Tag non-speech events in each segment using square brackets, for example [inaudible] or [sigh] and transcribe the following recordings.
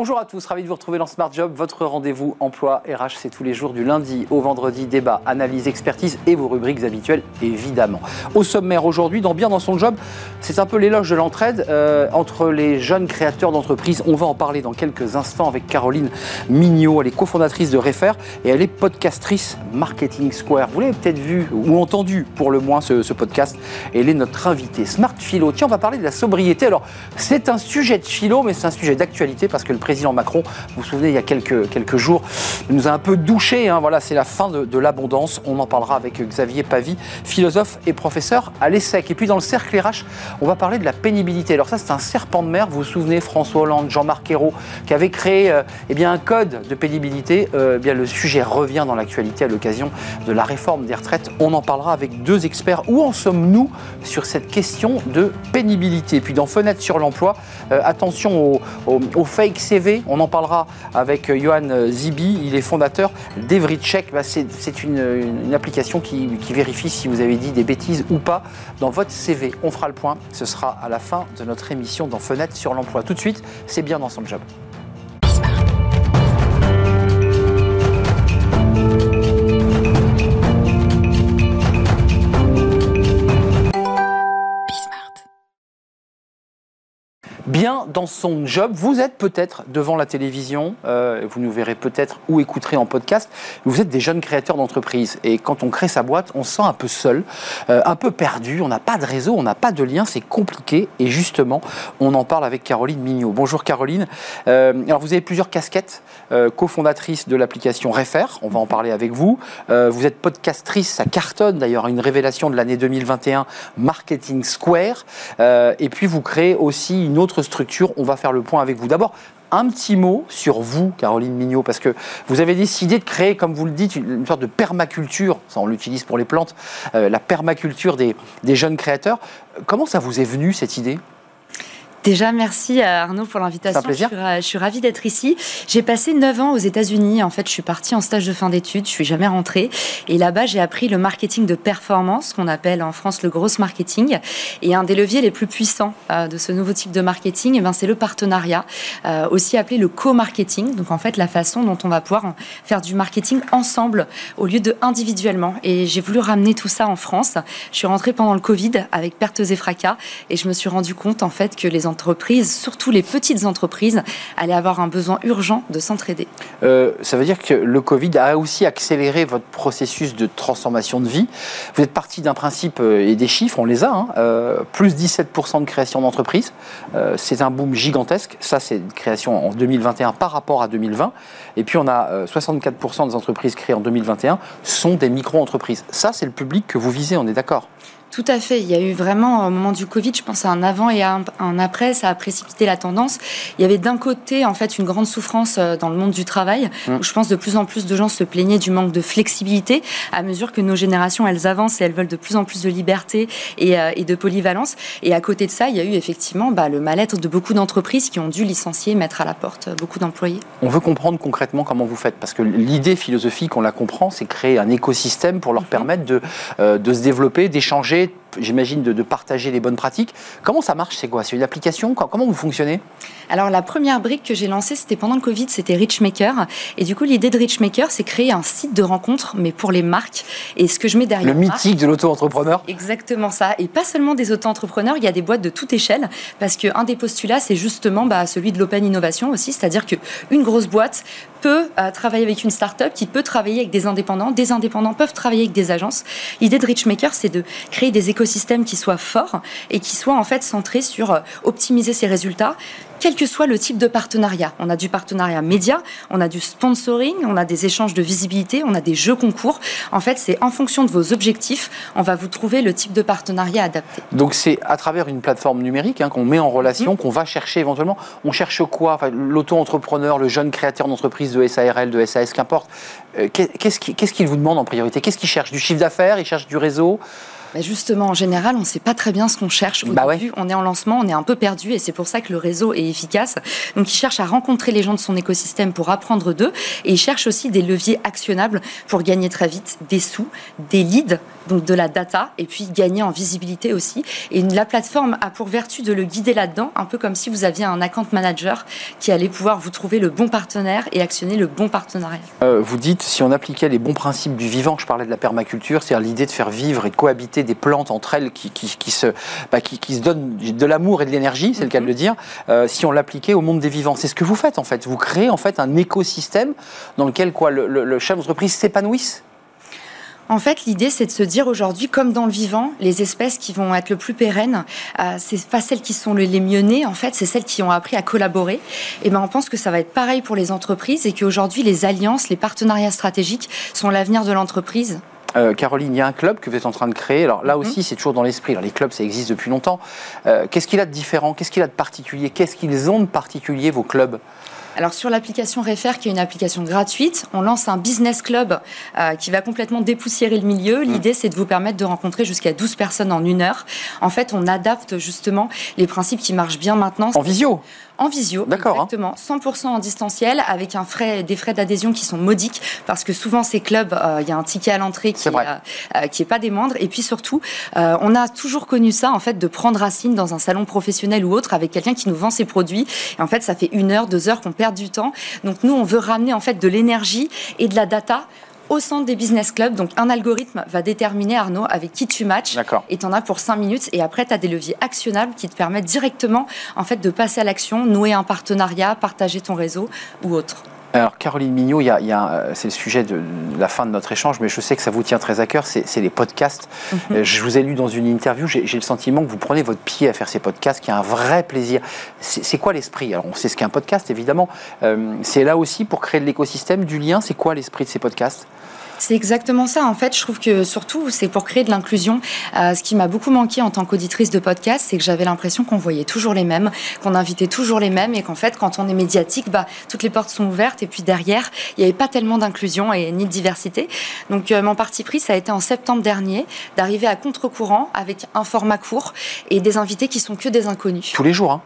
Bonjour à tous, ravi de vous retrouver dans Smart Job. Votre rendez-vous emploi RH, c'est tous les jours du lundi au vendredi. Débat, analyse, expertise et vos rubriques habituelles, évidemment. Au sommaire aujourd'hui, dans Bien dans son job, c'est un peu l'éloge de l'entraide euh, entre les jeunes créateurs d'entreprises. On va en parler dans quelques instants avec Caroline Mignot. Elle est cofondatrice de Refer et elle est podcastrice Marketing Square. Vous l'avez peut-être vu ou entendu pour le moins ce, ce podcast. Elle est notre invitée. Smart Philo. Tiens, on va parler de la sobriété. Alors, c'est un sujet de philo, mais c'est un sujet d'actualité parce que le président Macron, vous vous souvenez, il y a quelques, quelques jours, nous a un peu douché. Hein, voilà, c'est la fin de, l'abondance. On en parlera avec Xavier Pavie, philosophe et professeur à l'ESSEC. Et puis dans le cercle RH, on va parler de la pénibilité. Alors ça, c'est un serpent de mer. Vous vous souvenez, François Hollande, Jean-Marc Ayrault, qui avait créé euh, eh bien, un code de pénibilité. Euh, eh bien, le sujet revient dans l'actualité à l'occasion de la réforme des retraites. On en parlera avec deux experts. Où en sommes-nous sur cette question de pénibilité? Et puis dans Fenêtre sur l'emploi, euh, attention au, au, au fake On en parlera avec Johan Zibi. Il est fondateur d'Evrycheck. Bah, c'est une application qui, qui vérifie si vous avez dit des bêtises ou pas dans votre CV. On fera le point. Ce sera à la fin de notre émission dans Fenêtre sur l'emploi. Tout de suite, c'est bien dans son job. Bien dans son job. Vous êtes peut-être devant la télévision, euh, vous nous verrez peut-être ou écouterez en podcast. Vous êtes des jeunes créateurs d'entreprise et quand on crée sa boîte, on se sent un peu seul, euh, un peu perdu. On n'a pas de réseau, on n'a pas de lien, c'est compliqué. Et justement, on en parle avec Caroline Mignot. Bonjour Caroline. Euh, alors vous avez plusieurs casquettes, cofondatrice de l'application Refer. On va en parler avec vous. Vous êtes podcastrice, ça cartonne d'ailleurs, une révélation de l'année 2021, Marketing Square. Et puis vous créez aussi une autre structure. On va faire le point avec vous. D'abord, un petit mot sur vous, Caroline Mignot, parce que vous avez décidé de créer, comme vous le dites, une, une sorte de permaculture, ça on l'utilise pour les plantes, euh, la permaculture des, des jeunes créateurs. Comment ça vous est venu cette idée? Déjà, merci à Arnaud pour l'invitation. Je je suis ravie d'être ici. J'ai passé 9 ans aux États-Unis. En fait, je suis partie en stage de fin d'études. Je suis jamais rentrée. Et là-bas, j'ai appris le marketing de performance, qu'on appelle en France le gross marketing. Et un des leviers les plus puissants euh, de ce nouveau type de marketing, eh ben, c'est le partenariat, euh, aussi appelé le co-marketing. Donc, en fait, la façon dont on va pouvoir faire du marketing ensemble au lieu de individuellement. Et j'ai voulu ramener tout ça en France. Je suis rentrée pendant le Covid avec pertes et fracas. Et je me suis rendu compte, en fait, que les entreprises, surtout les petites entreprises, allaient avoir un besoin urgent de s'entraider. Euh, ça veut dire que le Covid a aussi accéléré votre processus de transformation de vie. Vous êtes parti d'un principe euh, et des chiffres, on les a, hein, euh, plus 17% de création d'entreprises. C'est un boom gigantesque. Ça, c'est une création en 2021 par rapport à 2020. Et puis, on a euh, 64% des entreprises créées en 2021 sont des micro-entreprises. Ça, c'est le public que vous visez, on est d'accord? Tout à fait. Il y a eu vraiment, au moment du Covid, je pense à un avant et à un, après, ça a précipité la tendance. Il y avait d'un côté, en fait, une grande souffrance euh, dans le monde du travail, Mm. où je pense de plus en plus de gens se plaignaient du manque de flexibilité à mesure que nos générations, elles avancent et elles veulent de plus en plus de liberté et, euh, et de polyvalence. Et à côté de ça, il y a eu effectivement bah, le mal-être de beaucoup d'entreprises qui ont dû licencier, mettre à la porte euh, beaucoup d'employés. On veut comprendre concrètement comment vous faites, parce que l'idée philosophique, on la comprend, c'est créer un écosystème pour leur permettre de, euh, de se développer, d'échanger, parler j'imagine de, de partager les bonnes pratiques. Comment ça marche C'est quoi? C'est une application? Co- Comment vous fonctionnez? Alors la première brique que j'ai lancée, c'était pendant le Covid, c'était Richmaker. Et du coup, l'idée de Richmaker, c'est créer un site de rencontre, mais pour les marques. Et ce que je mets derrière Le marque, mythique de l'auto-entrepreneur Exactement ça. Et pas seulement des auto-entrepreneurs, il y a des boîtes de toute échelle. Parce qu'un des postulats, c'est justement bah, celui de l'open innovation aussi. C'est-à-dire qu'une grosse boîte peut euh, travailler avec une start-up, qui peut travailler avec des indépendants. Des indépendants peuvent travailler avec des agences. L'idée de Richmaker, c'est de créer des écosystèmes qui soient forts et qui soient en fait centrés sur euh, optimiser ses résultats quel que soit le type de partenariat. On a du partenariat média, on a du sponsoring, on a des échanges de visibilité, on a des jeux concours. En fait, c'est en fonction de vos objectifs, on va vous trouver le type de partenariat adapté. Donc c'est à travers une plateforme numérique hein, qu'on met en relation, qu'on va chercher éventuellement. On cherche quoi? Enfin, L'auto-entrepreneur, le jeune créateur d'entreprise de SARL, de SAS, qu'importe. Euh, qu'est- Qu'est-ce qu'il qu'est-ce qu'il vous demande en priorité? Qu'est-ce qu'il cherche? Du chiffre d'affaires? Il cherche du réseau? Bah, Justement, en général, on ne sait pas très bien ce qu'on cherche. Au bah début, on est en lancement, on est un peu perdu et c'est pour ça que le réseau est efficace. Donc, il cherche à rencontrer les gens de son écosystème pour apprendre d'eux et il cherche aussi des leviers actionnables pour gagner très vite des sous, des leads, donc de la data et puis gagner en visibilité aussi. Et la plateforme a pour vertu de le guider là-dedans, un peu comme si vous aviez un account manager qui allait pouvoir vous trouver le bon partenaire et actionner le bon partenariat. Euh, vous dites, si on appliquait les bons principes du vivant, je parlais de la permaculture, c'est-à-dire l'idée de faire vivre et de cohabiter des plantes entre elles qui, qui, se, bah, qui, se donnent de l'amour et de l'énergie, c'est le cas de le dire, euh, si on l'appliquait au monde des vivants. C'est ce que vous faites en fait. Vous créez en fait un écosystème dans lequel quoi, le, le, le chef d'entreprise s'épanouisse en fait, l'idée, c'est de se dire aujourd'hui, comme dans le vivant, les espèces qui vont être le plus pérennes, euh, c'est pas celles qui sont les mieux nées, en fait, c'est celles qui ont appris à collaborer. Et ben, on pense que ça va être pareil pour les entreprises et qu'aujourd'hui, les alliances, les partenariats stratégiques sont l'avenir de l'entreprise. Euh, Caroline, il y a un club que vous êtes en train de créer. Alors là mhm. aussi, c'est toujours dans l'esprit. les clubs, ça existe depuis longtemps. Euh, qu'est-ce qu'il a de différent? Qu'est-ce qu'il a de particulier? Qu'est-ce qu'ils ont de particulier, vos clubs? Alors sur l'application Refer, qui est une application gratuite, on lance un business club euh, qui va complètement dépoussiérer le milieu. Mmh. L'idée, c'est de vous permettre de rencontrer jusqu'à 12 personnes en une heure. En fait, on adapte justement les principes qui marchent bien maintenant. En visio? En visio, hein. exactement, 100% en distanciel, avec un frais, des frais d'adhésion qui sont modiques, parce que souvent ces clubs, euh, il y a un ticket à l'entrée qui n'est euh, est pas des moindres, et puis surtout, on a toujours connu ça, en fait, de prendre racine dans un salon professionnel ou autre, avec quelqu'un qui nous vend ses produits, et en fait, ça fait une heure, deux heures qu'on perd du temps. Donc nous, on veut ramener en fait de l'énergie et de la data au centre des business clubs. Donc, un algorithme va déterminer, Arnaud, avec qui tu matches. Et tu en as pour 5 minutes. Et après, tu as des leviers actionnables qui te permettent directement, en fait, de passer à l'action, nouer un partenariat, partager ton réseau ou autre. Alors, Caroline Mignot, euh, c'est le sujet de la fin de notre échange, mais je sais que ça vous tient très à cœur, c'est les podcasts. Mhm. Euh, je vous ai lu dans une interview, j'ai le sentiment que vous prenez votre pied à faire ces podcasts, qu'il y a un vrai plaisir. C'est quoi l'esprit? Alors, on sait ce qu'est un podcast, évidemment. Euh, c'est là aussi pour créer de l'écosystème, du lien. C'est quoi l'esprit de ces podcasts? C'est exactement ça. En fait, je trouve que surtout, c'est pour créer de l'inclusion. Euh, ce qui m'a beaucoup manqué en tant qu'auditrice de podcast, c'est que j'avais l'impression qu'on voyait toujours les mêmes, qu'on invitait toujours les mêmes, et qu'en fait, quand on est médiatique, bah, toutes les portes sont ouvertes, et puis derrière, il n'y avait pas tellement d'inclusion et ni de diversité. Donc, euh, mon parti pris, ça a été en septembre dernier, d'arriver à contre-courant avec un format court et des invités qui sont que des inconnus. Tous les jours, hein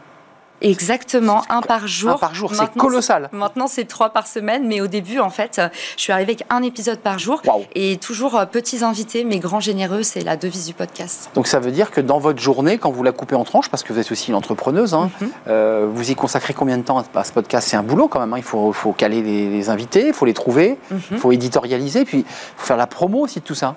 Exactement, un par jour. Un par jour, c'est colossal. Maintenant, c'est trois par semaine, mais au début, en fait, je suis arrivée avec un épisode par jour et toujours euh, petits invités, mais grands généreux, c'est la devise du podcast. Donc ça veut dire que dans votre journée, quand vous la coupez en tranches, parce que vous êtes aussi une entrepreneuse, hein, mhm. euh, vous y consacrez combien de temps à ce podcast? C'est un boulot quand même, hein. il faut, faut, caler les, invités, il faut les trouver, il mhm. faut éditorialiser, puis il faut faire la promo aussi de tout ça.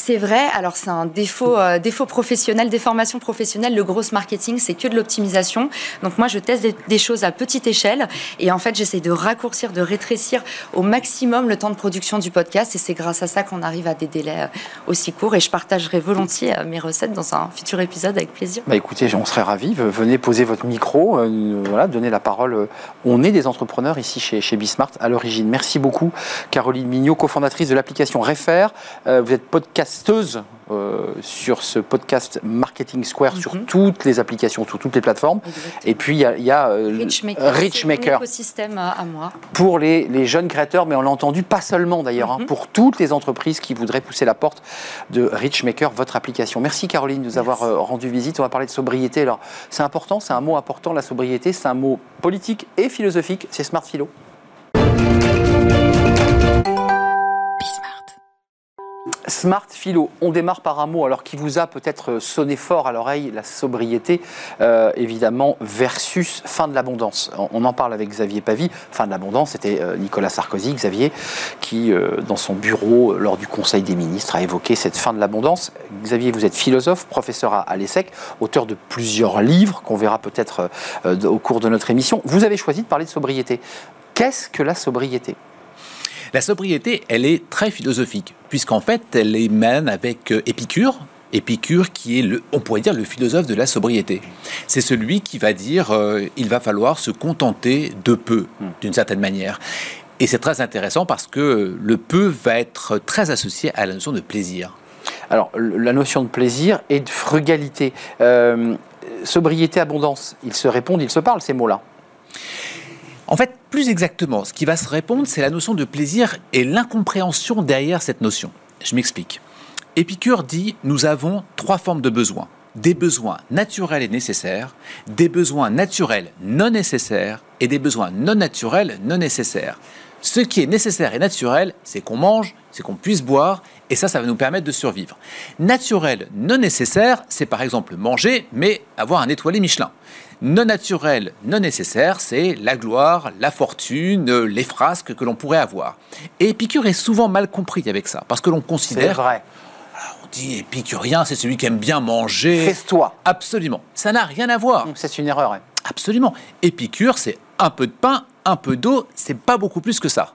C'est vrai. Alors c'est un défaut, euh, défaut professionnel, des formations professionnelles. Le gros marketing, c'est que de l'optimisation. Donc moi, je teste des, choses à petite échelle et en fait, j'essaie de raccourcir, de rétrécir au maximum le temps de production du podcast. Et c'est grâce à ça qu'on arrive à des délais euh, aussi courts. Et je partagerai volontiers euh, mes recettes dans un futur épisode avec plaisir. Bah écoutez, on serait ravis. Venez poser votre micro, voilà, donner la parole. On est des entrepreneurs ici chez, chez Bismart à l'origine. Merci beaucoup, Caroline Mignot, cofondatrice de l'application Refer. vous êtes podcast euh, sur ce podcast Marketing Square sur mhm. toutes les applications, sur toutes les plateformes. Et puis il y a, euh, Richmaker, écosystème à moi. Pour les, jeunes créateurs, mais on l'a entendu, pas seulement d'ailleurs, hein, mhm. pour toutes les entreprises qui voudraient pousser la porte de Richmaker, votre application. Merci Caroline de nous avoir euh, rendu visite. On va parler de sobriété. Alors c'est important, c'est un mot important, la sobriété, c'est un mot politique et philosophique. C'est Smart Philo. Smart Philo, on démarre par un mot alors qui vous a peut-être sonné fort à l'oreille, la sobriété, euh, évidemment, versus fin de l'abondance. On, en parle avec Xavier Pavie. Fin de l'abondance, c'était euh, Nicolas Sarkozy, Xavier, qui, euh, dans son bureau, lors du Conseil des ministres, a évoqué cette fin de l'abondance. Xavier, vous êtes philosophe, professeur à, l'ESSEC, auteur de plusieurs livres qu'on verra peut-être au cours de notre émission. Vous avez choisi de parler de sobriété. Qu'est-ce que la sobriété? La sobriété, elle est très philosophique, puisqu'en fait, elle émane avec euh, Épicure, Épicure qui est, le, on pourrait dire, le philosophe de la sobriété. C'est celui qui va dire euh, il va falloir se contenter de peu, hmm. d'une certaine manière. Et c'est très intéressant parce que le peu va être très associé à la notion de plaisir. Alors, la notion de plaisir et de frugalité. Euh, sobriété, abondance, ils se répondent, ils se parlent, ces mots-là. En fait, plus exactement, ce qui va se répondre, c'est la notion de plaisir et l'incompréhension derrière cette notion. Je m'explique. Épicure dit nous avons trois formes de besoins. Des besoins naturels et nécessaires, des besoins naturels non nécessaires et des besoins non naturels non nécessaires. Ce qui est nécessaire et naturel, c'est qu'on mange, c'est qu'on puisse boire, et ça, ça va nous permettre de survivre. Naturel, non nécessaire, c'est par exemple manger, mais avoir un étoilé Michelin. Non naturel, non nécessaire, c'est la gloire, la fortune, les frasques que l'on pourrait avoir. Et Épicure est souvent mal compris avec ça, parce que l'on considère... C'est vrai. on dit épicurien, c'est celui qui aime bien manger. Fais-toi. Absolument. Ça n'a rien à voir. C'est une erreur. Hein. Absolument. Épicure, c'est un peu de pain, un peu d'eau, c'est pas beaucoup plus que ça.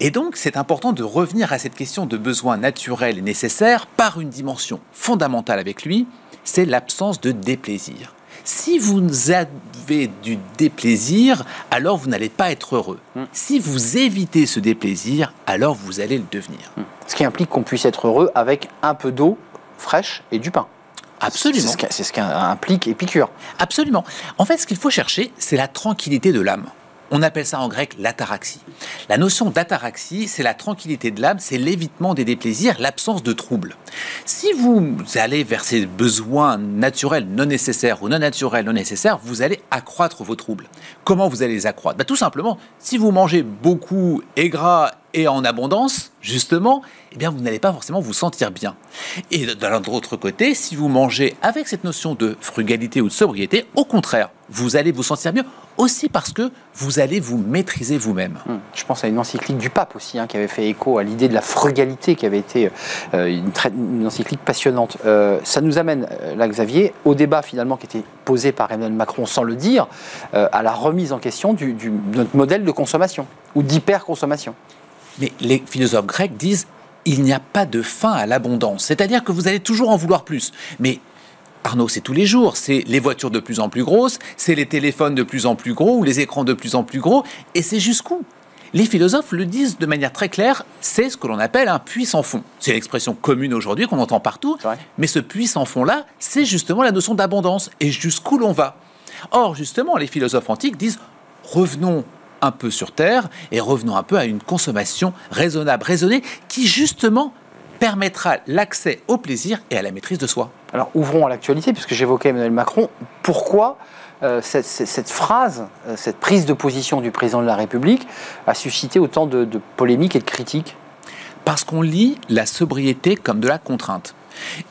Et donc, c'est important de revenir à cette question de besoins naturels et nécessaires par une dimension fondamentale avec lui, c'est l'absence de déplaisir. Si vous avez du déplaisir, alors vous n'allez pas être heureux. Hmm. Si vous évitez ce déplaisir, alors vous allez le devenir. Hmm. Ce qui implique qu'on puisse être heureux avec un peu d'eau fraîche et du pain. Absolument. C'est ce qu'implique Épicure. Absolument. En fait, ce qu'il faut chercher, c'est la tranquillité de l'âme. On appelle ça en grec l'ataraxie. La notion d'ataraxie, c'est la tranquillité de l'âme, c'est l'évitement des déplaisirs, l'absence de troubles. Si vous allez vers ces besoins naturels non nécessaires ou non naturels non nécessaires, vous allez accroître vos troubles. Comment vous allez les accroître? Bah, Tout simplement, si vous mangez beaucoup et gras et en abondance, justement, eh bien, vous n'allez pas forcément vous sentir bien. Et d'un autre côté, si vous mangez avec cette notion de frugalité ou de sobriété, au contraire, vous allez vous sentir mieux aussi parce que vous allez vous maîtriser vous-même. Hmm. Je pense à une encyclique du pape aussi, hein, qui avait fait écho à l'idée de la frugalité, qui avait été euh, une, encyclique passionnante. Euh, ça nous amène, euh, là, Xavier, au débat finalement qui était posé par Emmanuel Macron sans le dire, à la remise en question de notre modèle de consommation ou d'hyperconsommation. Mais les philosophes grecs disent il n'y a pas de fin à l'abondance. C'est-à-dire que vous allez toujours en vouloir plus. Mais Arnaud, c'est tous les jours. C'est les voitures de plus en plus grosses, c'est les téléphones de plus en plus gros ou les écrans de plus en plus gros. Et c'est jusqu'où? Les philosophes le disent de manière très claire, c'est ce que l'on appelle un puits sans fond. C'est l'expression commune aujourd'hui qu'on entend partout, mais ce puits sans fond-là, c'est justement la notion d'abondance et jusqu'où l'on va? Or, justement, les philosophes antiques disent revenons un peu sur Terre et revenons un peu à une consommation raisonnable, raisonnée, qui justement permettra l'accès au plaisir et à la maîtrise de soi. Alors ouvrons à l'actualité, puisque j'évoquais Emmanuel Macron. Pourquoi euh, cette, phrase, euh, cette prise de position du président de la République a suscité autant de, de polémiques et de critiques? Parce qu'on lit la sobriété comme de la contrainte.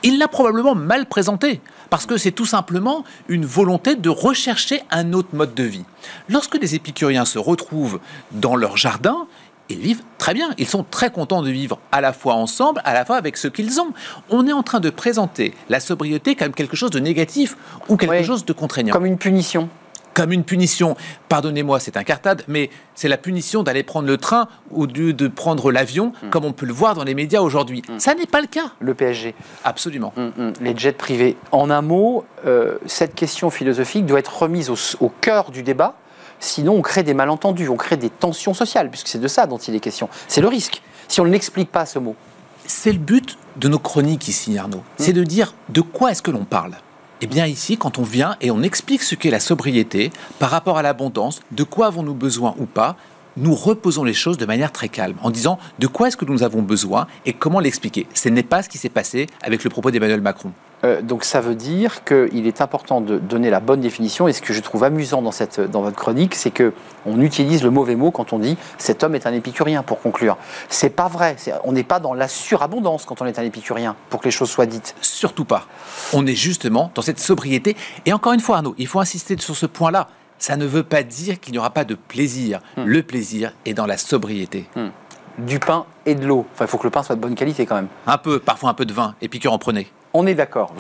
Il l'a probablement mal présenté, parce que c'est tout simplement une volonté de rechercher un autre mode de vie. Lorsque des épicuriens se retrouvent dans leur jardin, ils vivent très bien. Ils sont très contents de vivre à la fois ensemble, à la fois avec ce qu'ils ont. On est en train de présenter la sobriété comme quelque chose de négatif ou quelque chose de contraignant. Comme une punition comme une punition. Pardonnez-moi, c'est un cartade, mais c'est la punition d'aller prendre le train au lieu de prendre l'avion, hmm. comme on peut le voir dans les médias aujourd'hui. Hmm. Ça n'est pas le cas. Le PSG. Absolument. Hmm, les jets privés. En un mot, euh, cette question philosophique doit être remise au, cœur du débat. Sinon, on crée des malentendus, on crée des tensions sociales, puisque c'est de ça dont il est question. C'est le risque, si on n'explique pas ce mot. C'est le but de nos chroniques ici, Arnaud. C'est de dire de quoi est-ce que l'on parle eh bien ici, quand on vient et on explique ce qu'est la sobriété par rapport à l'abondance, de quoi avons-nous besoin ou pas, nous reposons les choses de manière très calme, en disant de quoi est-ce que nous avons besoin et comment l'expliquer. Ce n'est pas ce qui s'est passé avec le propos d'Emmanuel Macron. Euh, donc ça veut dire qu'il est important de donner la bonne définition. Et ce que je trouve amusant dans, cette, dans votre chronique, c'est que on utilise le mauvais mot quand on dit cet homme est un épicurien. Pour conclure, c'est pas vrai. on n'est pas dans la surabondance quand on est un épicurien. Pour que les choses soient dites. Surtout pas. On est justement dans cette sobriété. Et encore une fois, Arnaud, il faut insister sur ce point-là. Ça ne veut pas dire qu'il n'y aura pas de plaisir. Hmm. Le plaisir est dans la sobriété. Hmm. Du pain et de l'eau. Enfin, il faut que le pain soit de bonne qualité quand même. Un peu, parfois un peu de vin. Épicure en prenait. On est d'accord.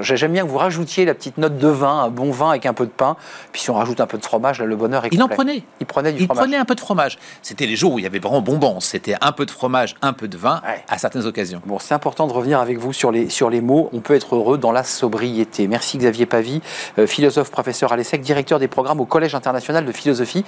J'aime bien que vous rajoutiez la petite note de vin, un bon vin avec un peu de pain. Puis si on rajoute un peu de fromage, là, le bonheur est Il en prenait. Il prenait du il fromage. prenait un peu de fromage. C'était les jours où il y avait vraiment bonbons. C'était un peu de fromage, un peu de vin à certaines occasions. Bon, c'est important de revenir avec vous sur les, sur les mots. On peut être heureux dans la sobriété. Merci Xavier Pavie, euh, philosophe, professeur à l'ESSEC, directeur des programmes au Collège international de philosophie.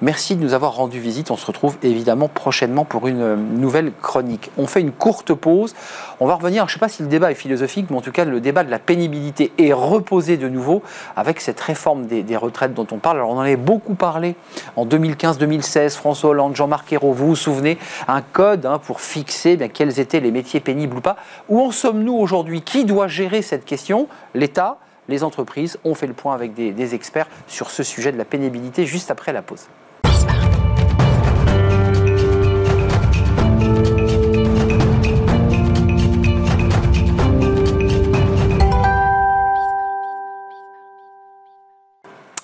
Merci de nous avoir rendu visite. On se retrouve évidemment prochainement pour une nouvelle nouvelle chronique. On fait une courte pause. On va revenir, je ne sais pas si le débat est philosophique, mais en tout cas, le débat de la pénibilité est reposé de nouveau avec cette réforme des, retraites dont on parle. Alors, on en avait beaucoup parlé en 2015-2016. François Hollande, Jean-Marc Ayrault, vous vous souvenez, un code hein, pour fixer eh quels étaient les métiers pénibles ou pas. Où en sommes-nous aujourd'hui? Qui doit gérer cette question? L'État les entreprises. ont fait le point avec des experts sur ce sujet de la pénibilité juste après la pause.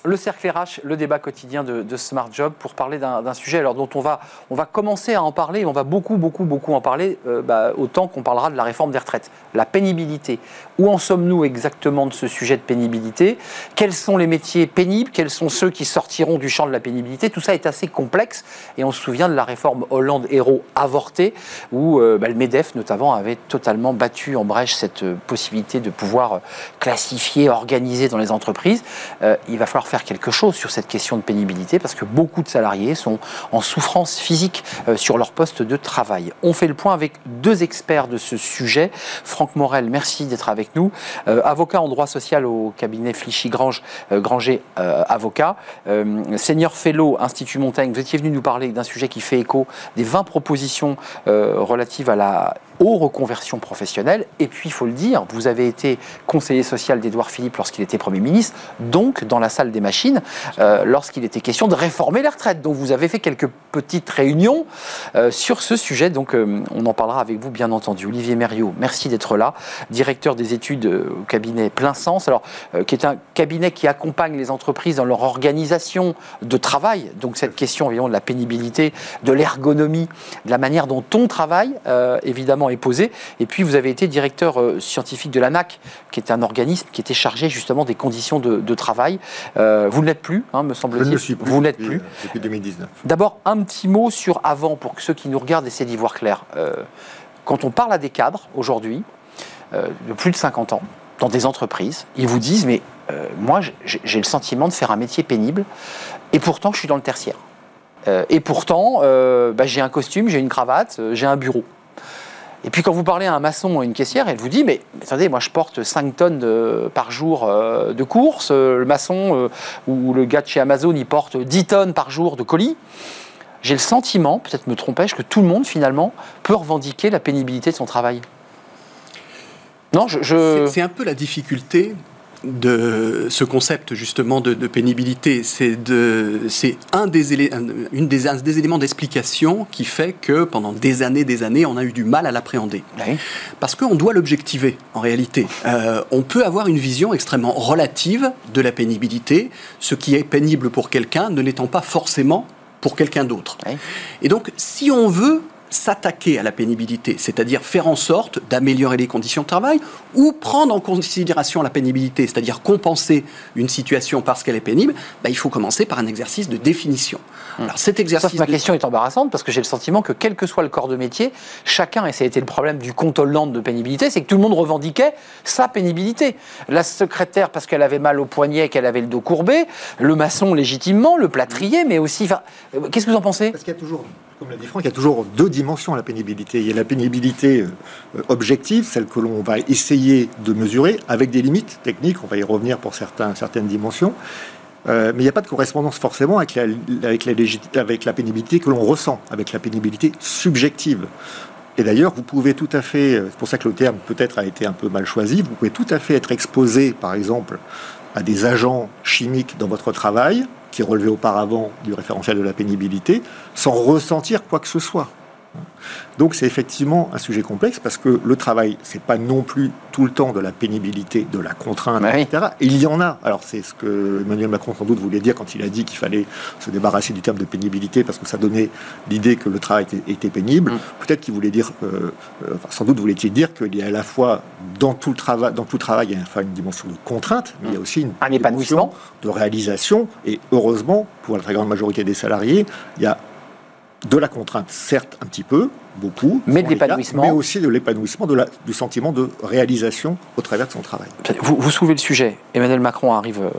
Le cercle RH, le débat quotidien de, Smart Job pour parler d'un sujet alors, dont on va, on va commencer à en parler, on va beaucoup, beaucoup, beaucoup en parler, euh, bah, autant qu'on parlera de la réforme des retraites. La pénibilité. Où en sommes-nous exactement de ce sujet de pénibilité? Quels sont les métiers pénibles? Quels sont ceux qui sortiront du champ de la pénibilité? Tout ça est assez complexe et on se souvient de la réforme Hollande-Hérault avortée où euh, bah, le MEDEF notamment avait totalement battu en brèche cette euh, possibilité de pouvoir classifier, organiser dans les entreprises. il va falloir quelque chose sur cette question de pénibilité parce que beaucoup de salariés sont en souffrance physique euh, sur leur poste de travail. On fait le point avec deux experts de ce sujet. Franck Morel, merci d'être avec nous. Euh, avocat en droit social au cabinet Flichy-Grange, euh, Granger avocat. senior fellow Institut Montaigne, vous étiez venu nous parler d'un sujet qui fait écho des 20 propositions relatives à la aux reconversions professionnelles. Et puis, il faut le dire, vous avez été conseiller social d'Édouard Philippe lorsqu'il était Premier ministre, donc dans la salle des machines, euh, lorsqu'il était question de réformer les retraites. Donc, vous avez fait quelques petites réunions euh, sur ce sujet. Donc, euh, on en parlera avec vous, bien entendu. Olivier Mériot, merci d'être là, directeur des études au cabinet Plein Sens, alors, qui est un cabinet qui accompagne les entreprises dans leur organisation de travail. Donc, cette question, évidemment, de la pénibilité, de l'ergonomie, de la manière dont on travaille, évidemment, est posée. Et puis, vous avez été directeur scientifique de l'ANAC, qui est un organisme qui était chargé justement des conditions de, travail. Vous ne l'êtes plus, hein, me semble-t-il. Je ne suis plus. Vous n'êtes plus. Euh, depuis 2019. D'abord, un petit mot sur avant, pour que ceux qui nous regardent essaient d'y voir clair. quand on parle à des cadres aujourd'hui, de plus de 50 ans, dans des entreprises, ils vous disent, mais moi, j'ai le sentiment de faire un métier pénible, et pourtant, je suis dans le tertiaire. et pourtant, bah, j'ai un costume, j'ai une cravate, j'ai un bureau. Et puis quand vous parlez à un maçon ou à une caissière, elle vous dit mais, attendez, moi je porte 5 tonnes par jour euh, de course, euh, le maçon euh, ou le gars de chez Amazon il porte 10 tonnes par jour de colis. J'ai le sentiment, peut-être me trompais-je, que tout le monde finalement peut revendiquer la pénibilité de son travail. Non, je... C'est un peu la difficulté de ce concept justement de, pénibilité. C'est un des, une des, des éléments d'explication qui fait que pendant des années, des années, on a eu du mal à l'appréhender. Parce qu'on doit l'objectiver en réalité. Euh, on peut avoir une vision extrêmement relative de la pénibilité. Ce qui est pénible pour quelqu'un ne l'étant pas forcément pour quelqu'un d'autre. Et donc, si on veut s'attaquer à la pénibilité, c'est-à-dire faire en sorte d'améliorer les conditions de travail ou prendre en considération la pénibilité, c'est-à-dire compenser une situation parce qu'elle est pénible, bah, il faut commencer par un exercice de définition. Hmm. Alors cet exercice. ma question est embarrassante parce que j'ai le sentiment que quel que soit le corps de métier, chacun, et ça a été le problème du compte Hollande de pénibilité, c'est que tout le monde revendiquait sa pénibilité. La secrétaire parce qu'elle avait mal au poignet, qu'elle avait le dos courbé, le maçon légitimement, le plâtrier, mais aussi. Euh, qu'est-ce que vous en pensez? Parce qu'il y a toujours comme l'a dit Franck, il y a toujours deux dimensions à la pénibilité. Il y a la pénibilité euh, objective, celle que l'on va essayer de mesurer, avec des limites techniques, on va y revenir pour certains, certaines dimensions. Euh, mais il n'y a pas de correspondance forcément avec la, avec la, pénibilité que l'on ressent, avec la pénibilité subjective. Et d'ailleurs, vous pouvez tout à fait, c'est pour ça que le terme peut-être a été un peu mal choisi, vous pouvez tout à fait être exposé, par exemple, à des agents chimiques dans votre travail, qui relevait auparavant du référentiel de la pénibilité, sans ressentir quoi que ce soit. Donc c'est effectivement un sujet complexe parce que le travail, c'est pas non plus tout le temps de la pénibilité, de la contrainte, etc. il y en a. Alors c'est ce que Emmanuel Macron sans doute voulait dire quand il a dit qu'il fallait se débarrasser du terme de pénibilité parce que ça donnait l'idée que le travail était, pénible. Mm. Peut-être qu'il voulait dire, euh, euh, sans doute voulait-il dire qu'il y a à la fois dans tout le travail, dans tout travail, il y a enfin une dimension de contrainte, mais il y a mm. aussi une un épanouissement de réalisation. Et heureusement, pour la très grande majorité des salariés, il y a de la contrainte, certes un petit peu, beaucoup, mais de l'épanouissement. Mais aussi de l'épanouissement, du sentiment de réalisation au travers de son travail. Vous, vous soulevez le sujet. Emmanuel Macron arrive euh,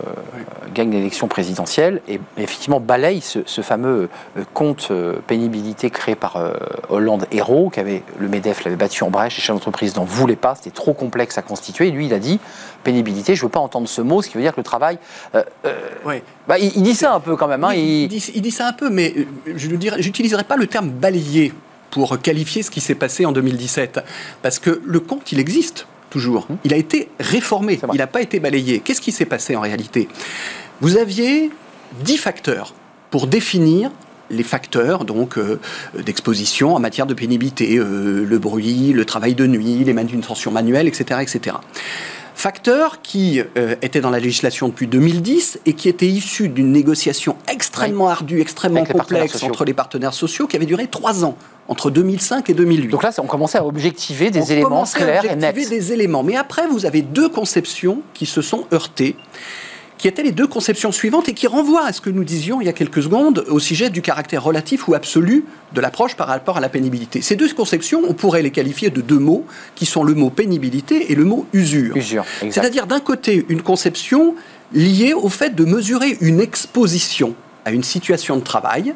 gagne l'élection présidentielle et effectivement balaye ce, fameux compte pénibilité créé par Hollande Héros, qu'avait le MEDEF l'avait battu en brèche, les chefs d'entreprise n'en voulaient pas, c'était trop complexe à constituer. Et lui, il a dit pénibilité, je ne veux pas entendre ce mot, ce qui veut dire que le travail. Bah, il, dit ça un peu quand même. Hein, il... dit, il... dit, ça un peu, mais je n'utiliserai pas le terme balayer pour qualifier ce qui s'est passé en 2017. Parce que le compte, il existe toujours. Il a été réformé, il n'a pas été balayé. Qu'est-ce qui s'est passé en réalité? Vous aviez dix facteurs pour définir les facteurs donc euh, d'exposition en matière de pénibilité, euh, le bruit, le travail de nuit, les manutentions manuelles, etc., etc. Facteurs qui euh, étaient dans la législation depuis 2010 et qui étaient issus d'une négociation extrêmement ardue, extrêmement complexe entre les partenaires sociaux qui avait duré trois ans entre 2005 et 2008. Donc là, on commençait à objectiver des éléments clairs et nets. des éléments. Mais après, vous avez deux conceptions qui se sont heurtées qui étaient les deux conceptions suivantes et qui renvoient à ce que nous disions il y a quelques secondes au sujet du caractère relatif ou absolu de l'approche par rapport à la pénibilité. Ces deux conceptions, on pourrait les qualifier de deux mots qui sont le mot pénibilité et le mot usure. usure C'est-à-dire d'un côté une conception liée au fait de mesurer une exposition à une situation de travail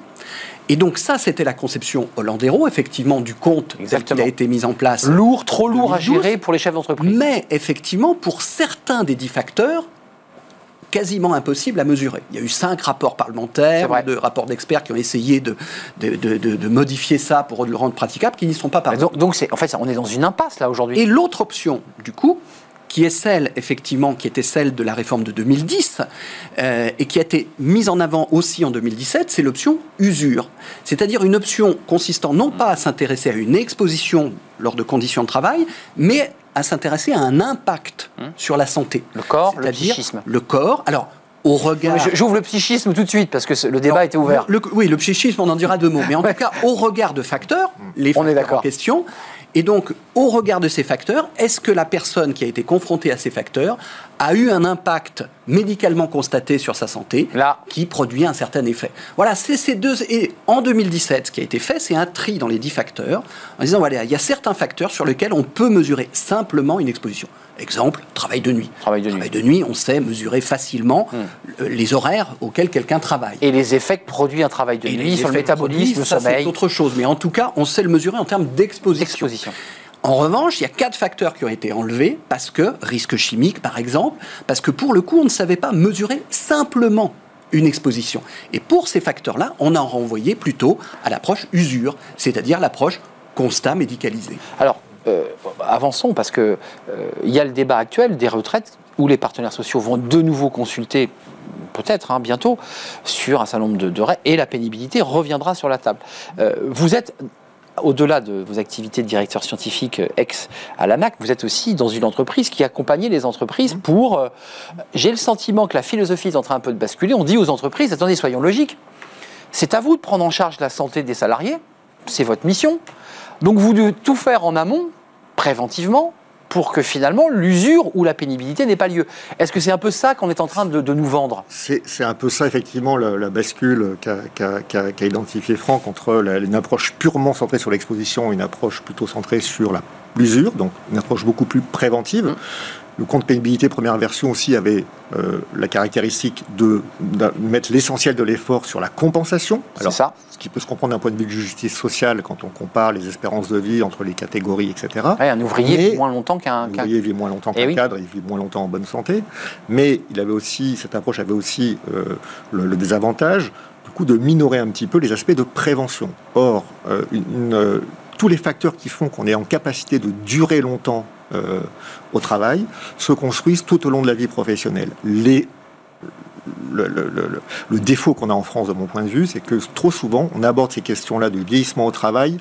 et donc ça, c'était la conception Hollandero, effectivement, du compte qui a été mis en place. Lourd, trop lourd à gérer pour les chefs d'entreprise. Mais effectivement, pour certains des dix facteurs, quasiment impossible à mesurer. Il y a eu cinq rapports parlementaires, de rapports d'experts qui ont essayé de, de, modifier ça pour le rendre praticable, qui n'y sont pas parvenus. Donc, donc en fait, on est dans une impasse là aujourd'hui. Et l'autre option, du coup, qui est celle, effectivement, qui était celle de la réforme de 2010, euh, et qui a été mise en avant aussi en 2017, c'est l'option usure. C'est-à-dire une option consistant non pas à s'intéresser à une exposition lors de conditions de travail, mais à s'intéresser à un impact hmm. sur la santé. Le corps, le psychisme. Le corps. Alors, au regard. J'ouvre le psychisme tout de suite parce que le débat était ouvert. oui, le psychisme, on en dira deux mots. Mais en [laughs] tout cas, au regard de facteurs, les facteurs en question, et donc, au regard de ces facteurs, est-ce que la personne qui a été confrontée à ces facteurs a eu un impact médicalement constaté sur sa santé Là. qui produit un certain effet? Voilà, c'est ces deux. Et en 2017, ce qui a été fait, c'est un tri dans les dix facteurs en disant voilà, il y a certains facteurs sur lesquels on peut mesurer simplement une exposition. Exemple, travail de nuit. Travail de, travail nuit. de nuit, on sait mesurer facilement hmm. les horaires auxquels quelqu'un travaille. Et les effets que produit un travail de nuit sur le métabolisme, le sommeil. C'est autre chose, mais en tout cas, on sait le mesurer en termes d'exposition. En revanche, il y a quatre facteurs qui ont été enlevés parce que, risque chimique par exemple, parce que pour le coup, on ne savait pas mesurer simplement une exposition. Et pour ces facteurs-là, on a renvoyé plutôt à l'approche usure, c'est-à-dire l'approche constat médicalisé. Alors, euh, avançons parce que euh, il y a le débat actuel des retraites où les partenaires sociaux vont de nouveau consulter peut-être hein, bientôt sur un certain nombre de, règles et la pénibilité reviendra sur la table. Euh, vous êtes au-delà de vos activités de directeur scientifique ex à l'ANAC, vous êtes aussi dans une entreprise qui accompagne les entreprises mmh. pour. J'ai le sentiment que la philosophie est en train un peu de basculer. On dit aux entreprises attendez, soyons logiques. C'est à vous de prendre en charge la santé des salariés. C'est votre mission. Donc vous devez tout faire en amont préventivement pour que finalement l'usure ou la pénibilité n'ait pas lieu. Est-ce que c'est un peu ça qu'on est en train de, nous vendre? C'est un peu ça, effectivement, la, bascule qu'a identifié Franck entre une approche purement centrée sur l'exposition et une approche plutôt centrée sur l'usure, donc une approche beaucoup plus préventive. Mmh. Le compte pénibilité première version aussi avait euh, la caractéristique de, mettre l'essentiel de l'effort sur la compensation. Alors, ça. Ce qui peut se comprendre d'un point de vue de justice sociale quand on compare les espérances de vie entre les catégories, etc. un ouvrier vit moins longtemps qu'un. Un ouvrier vit moins longtemps eh qu'un cadre, il vit moins longtemps en bonne santé. Mais il avait aussi, cette approche avait aussi euh, le, désavantage du coup de minorer un petit peu les aspects de prévention. Or, euh, tous les facteurs qui font qu'on est en capacité de durer longtemps euh, au travail se construisent tout au long de la vie professionnelle. Les, le, défaut qu'on a en France, de mon point de vue, c'est que trop souvent, on aborde ces questions-là du vieillissement au travail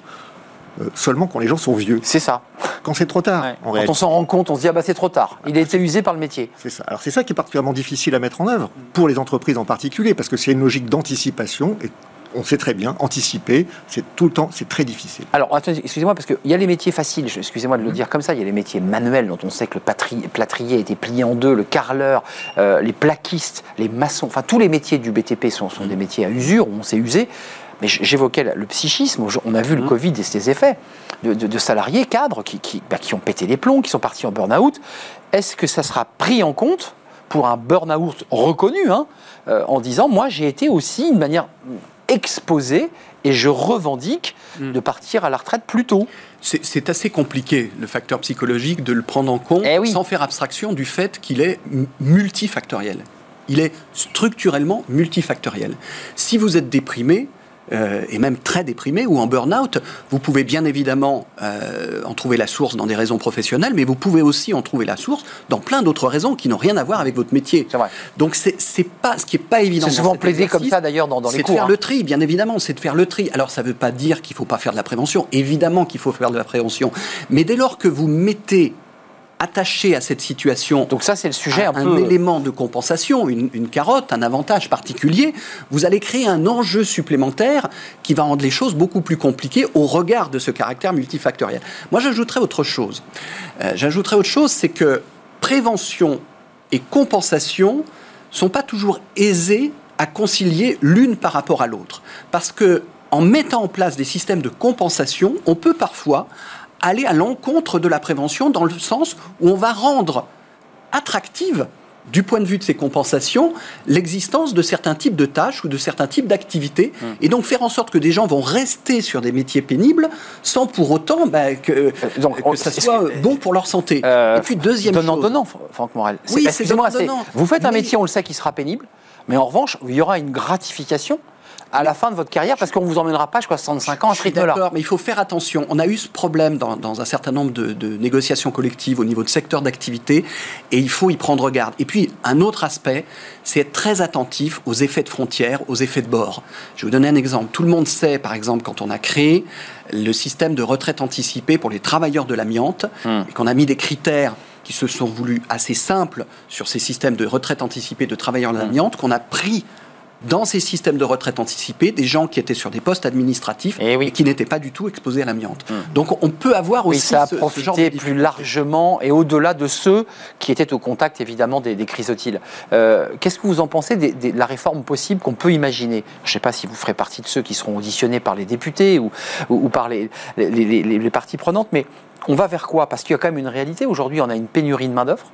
euh, seulement quand les gens sont vieux. C'est ça. Quand c'est trop tard. quand on s'en rend compte, on se dit ah bah c'est trop tard. Il a été usé par le métier. C'est ça. Alors c'est ça qui est particulièrement difficile à mettre en œuvre pour les entreprises en particulier parce que c'est une logique d'anticipation et on sait très bien, anticiper, c'est tout le temps, c'est très difficile. Alors, excusez-moi, parce qu'il y a les métiers faciles, excusez-moi de le mhm. dire comme ça, il y a les métiers manuels dont on sait que le plâtrier a été plié en deux, le carreleur, euh, les plaquistes, les maçons, enfin tous les métiers du BTP sont, des métiers à usure, où on s'est usé. Mais j'évoquais le psychisme, on a vu le mhm. Covid et ses effets, de, salariés, cadres, qui, bah, qui ont pété les plombs, qui sont partis en burn-out. Est-ce que ça sera pris en compte pour un burn-out reconnu, hein, euh, en disant moi j'ai été aussi de manière exposée et je revendique hmm. de partir à la retraite plus tôt. C'est assez compliqué, le facteur psychologique, de le prendre en compte eh sans faire abstraction du fait qu'il est multifactoriel. Il est structurellement multifactoriel. Si vous êtes déprimé, euh, et même très déprimé ou en burn-out, vous pouvez bien évidemment euh, en trouver la source dans des raisons professionnelles, mais vous pouvez aussi en trouver la source dans plein d'autres raisons qui n'ont rien à voir avec votre métier. Vrai. Donc c'est pas ce qui est pas évident. C'est souvent plaidé comme ça d'ailleurs dans, dans les cours. C'est de faire le tri, bien évidemment, c'est de faire le tri. Alors ça ne veut pas dire qu'il ne faut pas faire de la prévention. Évidemment qu'il faut faire de la prévention, mais dès lors que vous mettez attaché à cette situation. Donc ça, c'est le sujet un, un élément de compensation, une, carotte, un avantage particulier. Vous allez créer un enjeu supplémentaire qui va rendre les choses beaucoup plus compliquées au regard de ce caractère multifactoriel. Moi, j'ajouterais autre chose. Euh, j'ajouterais autre chose, c'est que prévention et compensation sont pas toujours aisées à concilier l'une par rapport à l'autre, parce que en mettant en place des systèmes de compensation, on peut parfois aller à l'encontre de la prévention dans le sens où on va rendre attractive du point de vue de ces compensations, l'existence de certains types de tâches ou de certains types d'activités, mmh. et donc faire en sorte que des gens vont rester sur des métiers pénibles sans pour autant bah, que, euh, que ça soit bon pour leur santé. Euh, et puis deuxième donnant, chose... Donnant, Franck Morel. Oui, c'est donnant, Vous faites un métier, on le sait, qui sera pénible, mais en revanche, il y aura une gratification à la fin de votre carrière parce qu'on ne vous emmènera pas jusqu'à 65 ans à ce rythme-là. D'accord, mais il faut faire attention. On a eu ce problème dans, un certain nombre de, négociations collectives au niveau de secteur d'activité et il faut y prendre garde. Et puis, un autre aspect, c'est être très attentif aux effets de frontières, aux effets de bord. Je vais vous donner un exemple. Tout le monde sait, par exemple, quand on a créé le système de retraite anticipée pour les travailleurs de l'amiante hmm. et qu'on a mis des critères qui se sont voulus assez simples sur ces systèmes de retraite anticipée de travailleurs de hmm. l'amiante, qu'on a pris dans ces systèmes de retraite anticipée des gens qui étaient sur des postes administratifs eh et, qui n'étaient pas du tout exposés à l'amiante. Hmm. Donc on peut avoir aussi ça a profité plus largement et au-delà de ceux qui étaient au contact évidemment des, des chrysotiles. Euh, qu'est-ce que vous en pensez de la réforme possible qu'on peut imaginer? Je ne sais pas si vous ferez partie de ceux qui seront auditionnés par les députés ou, ou, par les, les, les parties prenantes, mais on va vers quoi? Parce qu'il y a quand même une réalité. Aujourd'hui, on a une pénurie de main-d'œuvre.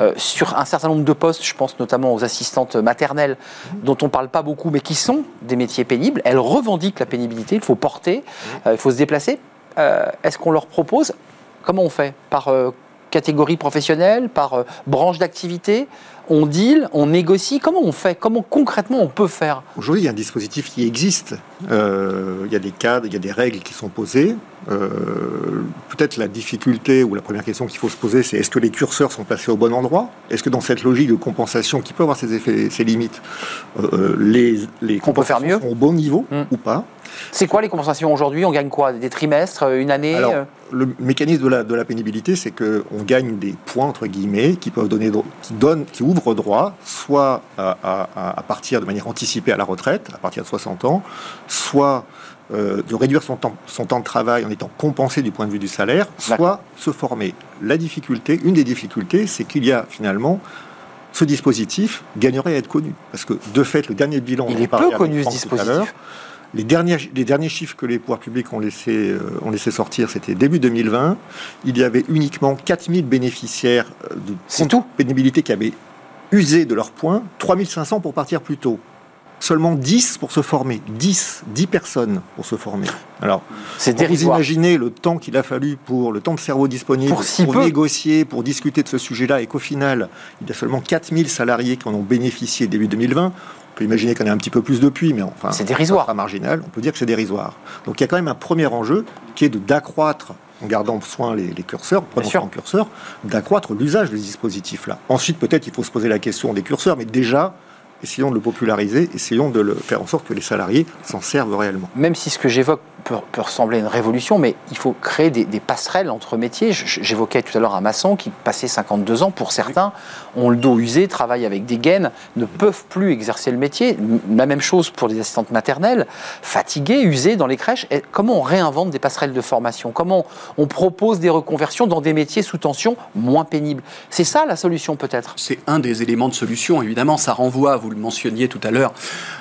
Euh, sur un certain nombre de postes, je pense notamment aux assistantes maternelles, dont on ne parle pas beaucoup, mais qui sont des métiers pénibles. Elles revendiquent la pénibilité, il faut porter, euh, il faut se déplacer. Euh, est-ce qu'on leur propose? Comment on fait? Par catégorie professionnelle, par branche d'activité? On deal, on négocie. Comment on fait Comment concrètement on peut faire Aujourd'hui, il y a un dispositif qui existe. il y a des cadres, il y a des règles qui sont posées. Euh, peut-être la difficulté ou la première question qu'il faut se poser, c'est est-ce que les curseurs sont placés au bon endroit? Est-ce que dans cette logique de compensation qui peut avoir ses effets, ses limites, euh, euh, les, les compensations faire mieux sont au bon niveau hmm. ou pas? C'est quoi les compensations aujourd'hui? On gagne quoi? Des trimestres Une année le mécanisme de la, de la pénibilité, c'est qu'on gagne des points, entre guillemets, qui peuvent donner, qui donnent, qui ouvrent droit, soit à, à, à partir de manière anticipée à la retraite, à partir de 60 ans, soit euh, de réduire son temps, son temps de travail en étant compensé du point de vue du salaire, soit se former. La difficulté, une des difficultés, c'est qu'il y a finalement ce dispositif gagnerait à être connu. Parce que de fait, le dernier bilan... Il est peu connu ce dispositif. Les derniers, les derniers chiffres que les pouvoirs publics ont laissé, euh, ont laissé sortir, c'était début 2020. Il y avait uniquement 4000 bénéficiaires euh, de tout. pénibilité qui avaient usé de leurs points, 3500 pour partir plus tôt seulement 10 pour se former. 10, 10 personnes pour se former. Alors, vous imaginez le temps qu'il a fallu pour le temps de cerveau disponible pour, négocier, pour discuter de ce sujet-là, et qu'au final, il y a seulement 4000 salariés qui en ont bénéficié début 2020. On peut imaginer qu'on ait un petit peu plus depuis, mais enfin, c'est dérisoire. marginal. On peut dire que c'est dérisoire. Donc il y a quand même un premier enjeu qui est d'accroître en gardant soin les, curseurs, prenant soin curseur, d'accroître l'usage des dispositifs-là. Ensuite, peut-être, il faut se poser la question des curseurs, mais déjà, essayons de le populariser, essayons de le faire en sorte que les salariés s'en servent réellement. Même si ce que j'évoque peut, ressembler à une révolution, mais il faut créer des, passerelles entre métiers. J'évoquais tout à l'heure un maçon qui, passé 52 ans, pour certains, ont le dos usé, travaillent avec des gaines, ne peuvent plus exercer le métier. La même chose pour les assistantes maternelles, fatiguées, usées dans les crèches. Et comment on réinvente des passerelles de formation? Comment on propose des reconversions dans des métiers sous tension moins pénibles? C'est ça la solution peut-être? C'est un des éléments de solution, évidemment. Ça renvoie, vous le mentionniez tout à l'heure,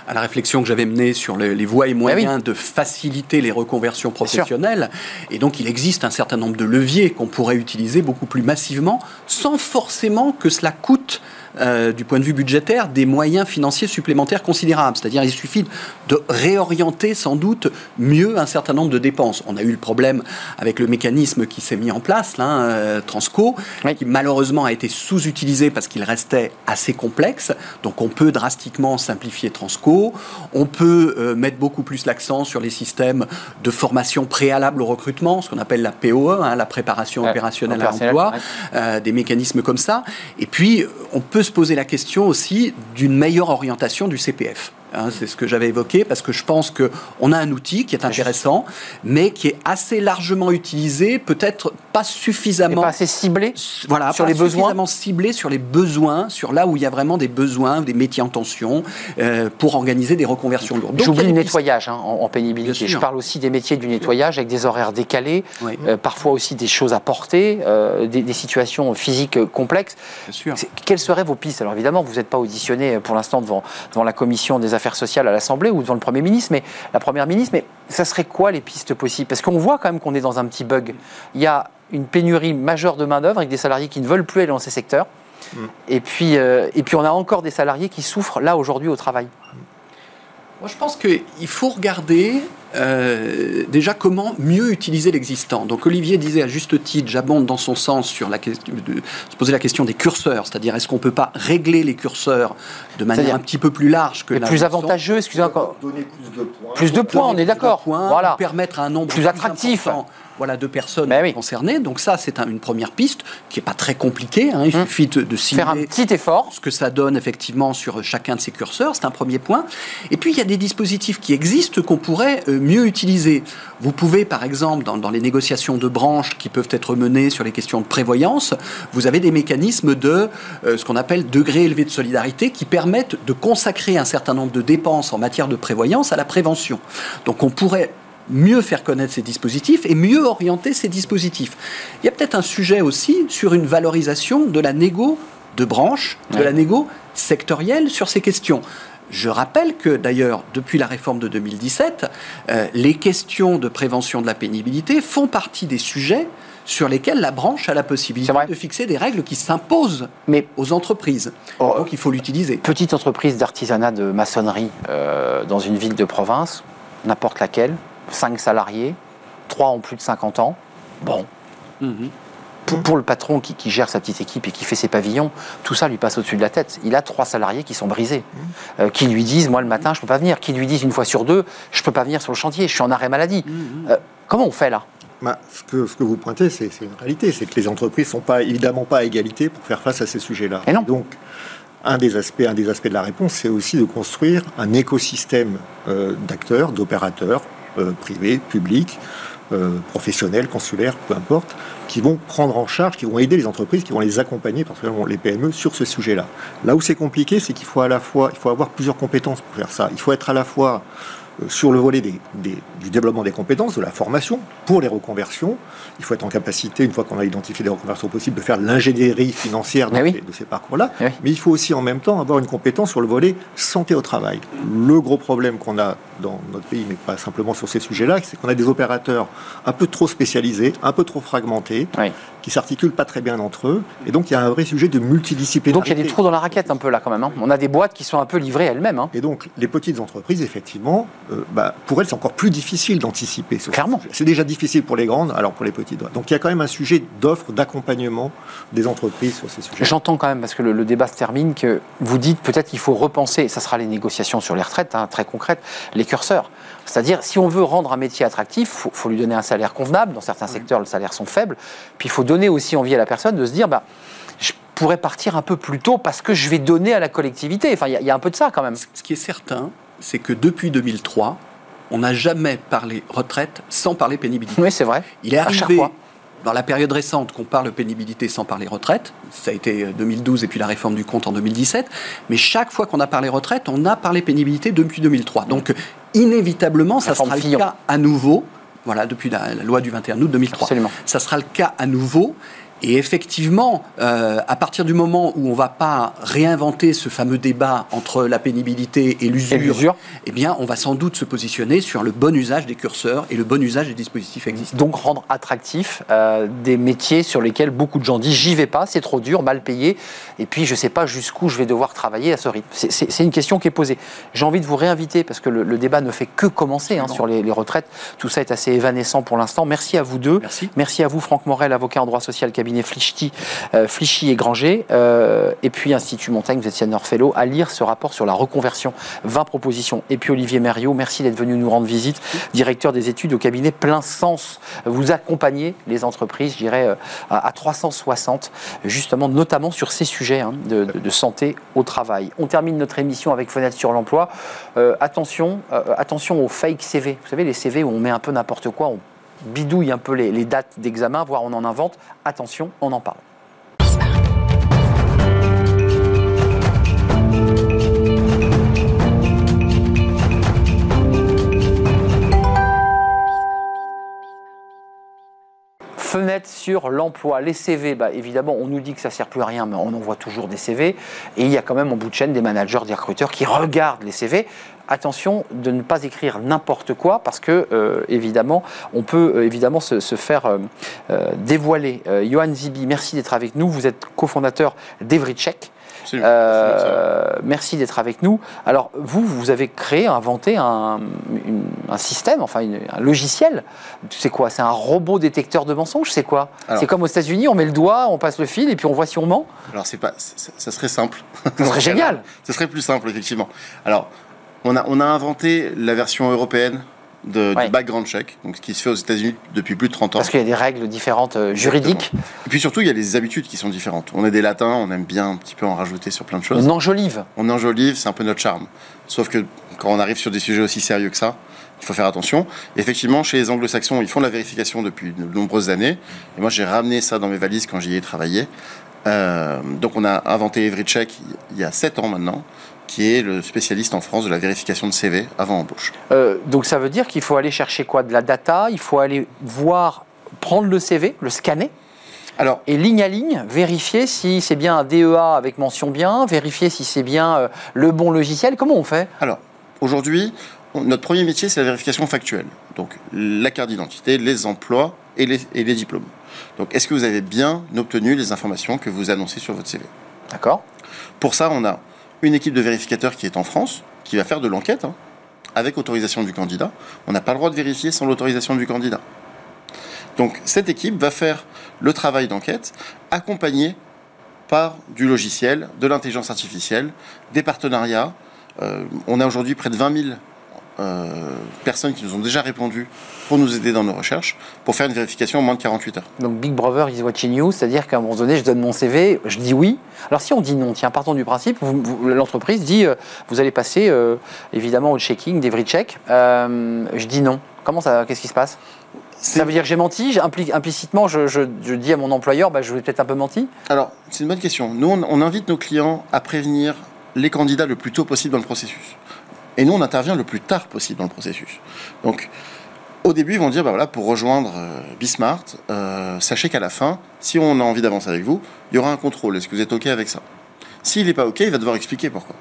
à la réflexion que j'avais menée sur les, voies et ah moyens de faciliter les reconversion professionnelle. Et donc, il existe un certain nombre de leviers qu'on pourrait utiliser beaucoup plus massivement, sans forcément que cela coûte euh, du point de vue budgétaire, des moyens financiers supplémentaires considérables. C'est-à-dire, il suffit de réorienter sans doute mieux un certain nombre de dépenses. On a eu le problème avec le mécanisme qui s'est mis en place, là, euh, Transco, qui malheureusement a été sous-utilisé parce qu'il restait assez complexe. Donc, on peut drastiquement simplifier Transco. On peut euh, mettre beaucoup plus l'accent sur les systèmes de formation préalable au recrutement, ce qu'on appelle la POE, hein, la préparation opérationnelle à l'emploi, euh, des mécanismes comme ça. Et puis, on peut se poser la question aussi d'une meilleure orientation du CPF. Hein, c'est ce que j'avais évoqué parce que je pense qu'on a un outil qui est intéressant, mais qui est assez largement utilisé, peut-être pas suffisamment. pas assez ciblé voilà, sur les besoins. Suffisamment ciblé sur les besoins, sur là où il y a vraiment des besoins, des métiers en tension, euh, pour organiser des reconversions lourdes. J'oublie le nettoyage hein, en, pénibilité. Je parle aussi des métiers du nettoyage avec des horaires décalés, euh, parfois aussi des choses à porter, euh, des, situations physiques complexes. Bien sûr. Quelles seraient vos pistes? Alors évidemment, vous n'êtes pas auditionné pour l'instant devant, devant la commission des affaires sociales à l'Assemblée ou devant le Premier ministre, mais la Première ministre, mais ça serait quoi les pistes possibles? Parce qu'on voit quand même qu'on est dans un petit bug. Il y a une pénurie majeure de main-d'œuvre avec des salariés qui ne veulent plus aller dans ces secteurs. Mm. Et, puis, euh, et puis on a encore des salariés qui souffrent là aujourd'hui au travail. Moi, je pense qu'il faut regarder euh, déjà comment mieux utiliser l'existant. Donc Olivier disait à juste titre, j'abonde dans son sens sur la question de se poser la question des curseurs, c'est-à-dire est-ce qu'on peut pas régler les curseurs de manière un petit peu plus large que la plus avantageux, excusez-moi encore. Donner plus de points. Plus de points, on est d'accord. Voilà. Permettre un nombre plus attractif voilà, de personnes ben concernées. Donc ça, c'est une première piste qui n'est pas très compliquée. Hein. Il hum. suffit de, de Faire un petit effort. ce que ça donne effectivement sur chacun de ces curseurs. C'est un premier point. Et puis, il y a des dispositifs qui existent qu'on pourrait euh, mieux utiliser. Vous pouvez, par exemple, dans, les négociations de branches qui peuvent être menées sur les questions de prévoyance, vous avez des mécanismes de euh, ce qu'on appelle degré élevé de solidarité qui permettent de consacrer un certain nombre de dépenses en matière de prévoyance à la prévention. Donc on pourrait mieux faire connaître ces dispositifs et mieux orienter ces dispositifs. Il y a peut-être un sujet aussi sur une valorisation de la négo de branche, de la négo sectorielle sur ces questions. Je rappelle que d'ailleurs, depuis la réforme de 2017, euh, les questions de prévention de la pénibilité font partie des sujets sur lesquels la branche a la possibilité de fixer des règles qui s'imposent aux entreprises. Oh, Donc il faut l'utiliser. Petite entreprise d'artisanat de maçonnerie euh, dans une ville de province, n'importe laquelle, 5 salariés, 3 ont plus de 50 ans. Bon. Mhm. Pour, le patron qui, gère sa petite équipe et qui fait ses pavillons, tout ça lui passe au-dessus de la tête. Il a trois salariés qui sont brisés, mhm. euh, qui lui disent Moi, le matin, je ne peux pas venir. Qui lui disent une fois sur deux Je ne peux pas venir sur le chantier, je suis en arrêt maladie. Mhm. Euh, comment on fait là? Bah, ce, que, ce, que, vous pointez, c'est une réalité. C'est que les entreprises ne sont pas, évidemment pas à égalité pour faire face à ces sujets-là. Donc, un des aspects, un des aspects de la réponse, c'est aussi de construire un écosystème euh, d'acteurs, d'opérateurs, privés, publics, euh, professionnels, consulaires, peu importe, qui vont prendre en charge, qui vont aider les entreprises, qui vont les accompagner, particulièrement les PME, sur ce sujet-là. Là où c'est compliqué, c'est qu'il faut à la fois, il faut avoir plusieurs compétences pour faire ça. Il faut être à la fois euh, sur le volet du développement des compétences, de la formation pour les reconversions. Il faut être en capacité, une fois qu'on a identifié des reconversions possibles, de faire l'ingénierie financière de, ces, parcours-là. Mais il faut aussi en même temps avoir une compétence sur le volet santé au travail. Le gros problème qu'on a dans notre pays, mais pas simplement sur ces sujets-là, c'est qu'on a des opérateurs un peu trop spécialisés, un peu trop fragmentés, 是 qui s'articulent pas très bien entre eux. Et donc il y a un vrai sujet de multidisciplinarité. Donc il y a des trous dans la raquette un peu là quand même. Hein. On a des boîtes qui sont un peu livrées elles-mêmes. Hein. Et donc les petites entreprises, effectivement, euh, bah, pour elles c'est encore plus difficile d'anticiper. Clairement. C'est déjà difficile pour les grandes, alors pour les petites. Donc il y a quand même un sujet d'offre, d'accompagnement des entreprises sur ces sujets. J'entends quand même, parce que le, débat se termine, que vous dites peut-être qu'il faut repenser, ça sera les négociations sur les retraites, hein, très concrètes, les curseurs. C'est-à-dire, si on veut rendre un métier attractif, il faut, lui donner un salaire convenable. Dans certains secteurs, les salaires sont faibles. Puis il faut donner aussi envie à la personne de se dire, bah, je pourrais partir un peu plus tôt parce que je vais donner à la collectivité. Enfin, il y, a un peu de ça quand même. Ce qui est certain, c'est que depuis 2003, on n'a jamais parlé retraite sans parler pénibilité. Oui, c'est vrai. Il est arrivé à chaque fois dans la période récente qu'on parle pénibilité sans parler retraite, ça a été 2012 et puis la réforme du compte en 2017, mais chaque fois qu'on a parlé retraite, on a parlé pénibilité depuis 2003. Donc inévitablement, ça sera le cas à nouveau, voilà, depuis la, loi du 21 août 2003. Ça sera le cas à nouveau. Et effectivement, euh, à partir du moment où on ne va pas réinventer ce fameux débat entre la pénibilité et l'usure, eh bien, on va sans doute se positionner sur le bon usage des curseurs et le bon usage des dispositifs existants. Donc rendre attractif euh, des métiers sur lesquels beaucoup de gens disent j'y vais pas, c'est trop dur, mal payé, et puis je ne sais pas jusqu'où je vais devoir travailler à ce rythme. C'est une question qui est posée. J'ai envie de vous réinviter parce que le, débat ne fait que commencer hein, sur les, les, retraites. Tout ça est assez évanescent pour l'instant. Merci à vous deux. Merci. Merci à vous, Franck Morel, avocat en droit social, cabinet Flichy, euh, et Granger, euh, et puis Institut Montaigne, vous êtes senior fellow, à lire ce rapport sur la reconversion. 20 propositions. Et puis Olivier Mériot, merci d'être venu nous rendre visite, directeur des études au cabinet Plein Sens. Vous accompagnez les entreprises, je dirais, euh, à 360, justement, notamment sur ces sujets hein, de, santé au travail. On termine notre émission avec Fenêtre sur l'emploi. attention, attention aux fake CV. Vous savez, les CV où on met un peu n'importe quoi, on bidouille un peu les, dates d'examen, voire on en invente. Attention, on en parle. Fenêtre sur l'emploi, les CV, bah, évidemment, on nous dit que ça ne sert plus à rien, mais on envoie toujours des CV. Et il y a quand même en bout de chaîne des managers, des recruteurs qui regardent les CV attention de ne pas écrire n'importe quoi parce que euh, on peut euh, évidemment se, faire euh, dévoiler. Johan Zibi, merci d'être avec nous. Vous êtes cofondateur d'Evrycheck. merci d'être avec nous. Alors vous, vous avez créé, inventé un, système, enfin un logiciel. C'est quoi? C'est un robot détecteur de mensonges? C'est quoi? C'est comme aux États-Unis, on met le doigt, on passe le fil et puis on voit si on ment? Alors c'est pas, ça serait simple. Ça serait [laughs] génial. Ça serait plus simple effectivement. Alors on a, inventé la version européenne de, du background check, donc, qui se fait aux États-Unis depuis plus de 30 ans. Parce qu'il y a des règles différentes euh, juridiques. Et puis surtout, il y a des habitudes qui sont différentes. On est des latins, on aime bien un petit peu en rajouter sur plein de choses. On enjolive. On enjolive, c'est un peu notre charme. Sauf que quand on arrive sur des sujets aussi sérieux que ça, il faut faire attention. effectivement, chez les anglo-saxons, ils font la vérification depuis de nombreuses années. Et moi, j'ai ramené ça dans mes valises quand j'y ai travaillé. Euh, donc, on a inventé EveryCheck il y a 7 ans maintenant qui est le spécialiste en France de la vérification de CV avant embauche. Euh, donc ça veut dire qu'il faut aller chercher quoi? De la data, il faut aller voir, prendre le CV, le scanner? Alors, et ligne à ligne, vérifier si c'est bien un DEA avec mention bien, vérifier si c'est bien euh, le bon logiciel. Comment on fait? Alors, aujourd'hui, notre premier métier, c'est la vérification factuelle. Donc, la carte d'identité, les emplois et les, et les diplômes. Donc, est-ce que vous avez bien obtenu les informations que vous annoncez sur votre CV D'accord. Pour ça, on a une équipe de vérificateurs qui est en France, qui va faire de l'enquête, hein, avec autorisation du candidat. On n'a pas le droit de vérifier sans l'autorisation du candidat. Donc cette équipe va faire le travail d'enquête, accompagné par du logiciel, de l'intelligence artificielle, des partenariats. Euh, on a aujourd'hui près de 20 000 euh, personnes qui nous ont déjà répondu pour nous aider dans nos recherches, pour faire une vérification en moins de 48 heures. Donc Big Brother is watching you, c'est-à-dire qu'à un moment donné, je donne mon CV, je dis oui. Alors si on dit non, tiens, partons du principe, l'entreprise dit, euh, vous allez passer euh, évidemment au checking, des vrais checks. je dis non. Comment ça, qu'est-ce qui se passe? Ça veut dire que j'ai menti Implicitement, je, dis à mon employeur, bah, je vais peut-être un peu menti Alors, c'est une bonne question. Nous, on invite nos clients à prévenir les candidats le plus tôt possible dans le processus. Et nous, on intervient le plus tard possible dans le processus. Donc, au début, ils vont dire, bah voilà, pour rejoindre euh, Bismart, euh, sachez qu'à la fin, si on a envie d'avancer avec vous, il y aura un contrôle. Est-ce que vous êtes OK avec ça? S'il n'est pas OK, il va devoir expliquer pourquoi.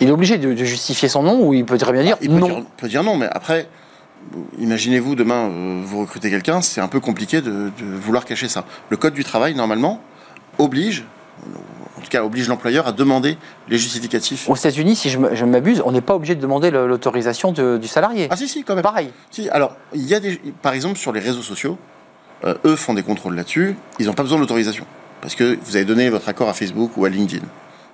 Il est obligé de, justifier son nom ou il peut très bien dire il non peut dire non, mais après, imaginez-vous demain, euh, vous recrutez quelqu'un, c'est un peu compliqué de, vouloir cacher ça. Le code du travail, normalement, oblige tout cas oblige l'employeur à demander les justificatifs. Aux États-Unis, si je m'abuse, on n'est pas obligé de demander l'autorisation du salarié. Ah si, si, quand même. Pareil. Si, alors, il y a des, par exemple, sur les réseaux sociaux, euh, eux font des contrôles là-dessus, ils n'ont pas besoin d'autorisation. Parce que vous avez donné votre accord à Facebook ou à LinkedIn.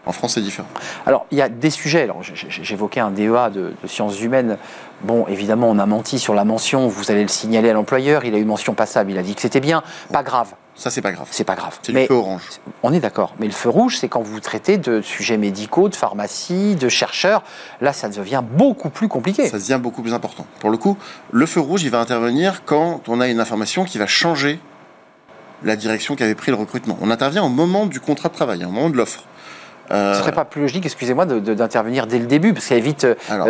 En France, c'est différent. Alors, il y a des sujets. Alors, j'évoquais un DEA de, de, sciences humaines. Bon, évidemment, on a menti sur la mention. Vous allez le signaler à l'employeur. Il a eu mention passable. Il a dit que c'était bien. Pas grave. Ça, c'est pas grave. C'est pas grave. C'est le feu orange. On est d'accord. Mais le feu rouge, c'est quand vous traitez de sujets médicaux, de pharmacie, de chercheurs. Là, ça devient beaucoup plus compliqué. Ça devient beaucoup plus important. Pour le coup, le feu rouge, il va intervenir quand on a une information qui va changer la direction qu'avait pris le recrutement. On intervient au moment du contrat de travail, au moment de l'offre. Ce serait pas plus logique, excusez-moi, d'intervenir dès le début, parce ça évite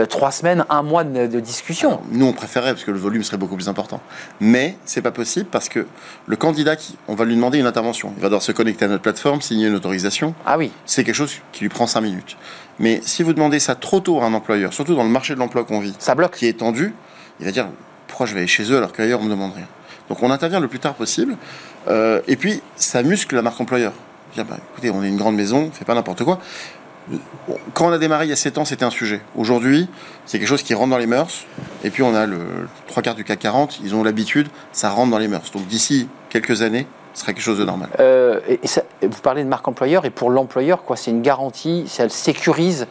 trois semaines, un mois de, discussion. nous, on préférerait, parce que le volume serait beaucoup plus important. Mais c'est pas possible parce que le candidat, qui, on va lui demander une intervention. Il va devoir se connecter à notre plateforme, signer une autorisation. Ah oui. C'est quelque chose qui lui prend cinq minutes. Mais si vous demandez ça trop tôt à un employeur, surtout dans le marché de l'emploi qu'on vit, ça bloque. qui est tendu, il va dire pourquoi je vais aller chez eux alors qu'ailleurs on me demande rien. Donc on intervient le plus tard possible. Euh, et puis ça muscle la marque employeur. Dire, bah, écoutez, on est une grande maison, on fait pas n'importe quoi. Quand on a démarré il y a 7 ans, c'était un sujet. Aujourd'hui, c'est quelque chose qui rentre dans les mœurs. Et puis on a le trois quarts du CAC 40, ils ont l'habitude, ça rentre dans les mœurs. Donc d'ici quelques années, ce serait quelque chose de normal. Euh, et vous parlez de marque employeur, et pour l'employeur, quoi, c'est une garantie, ça le sécurise.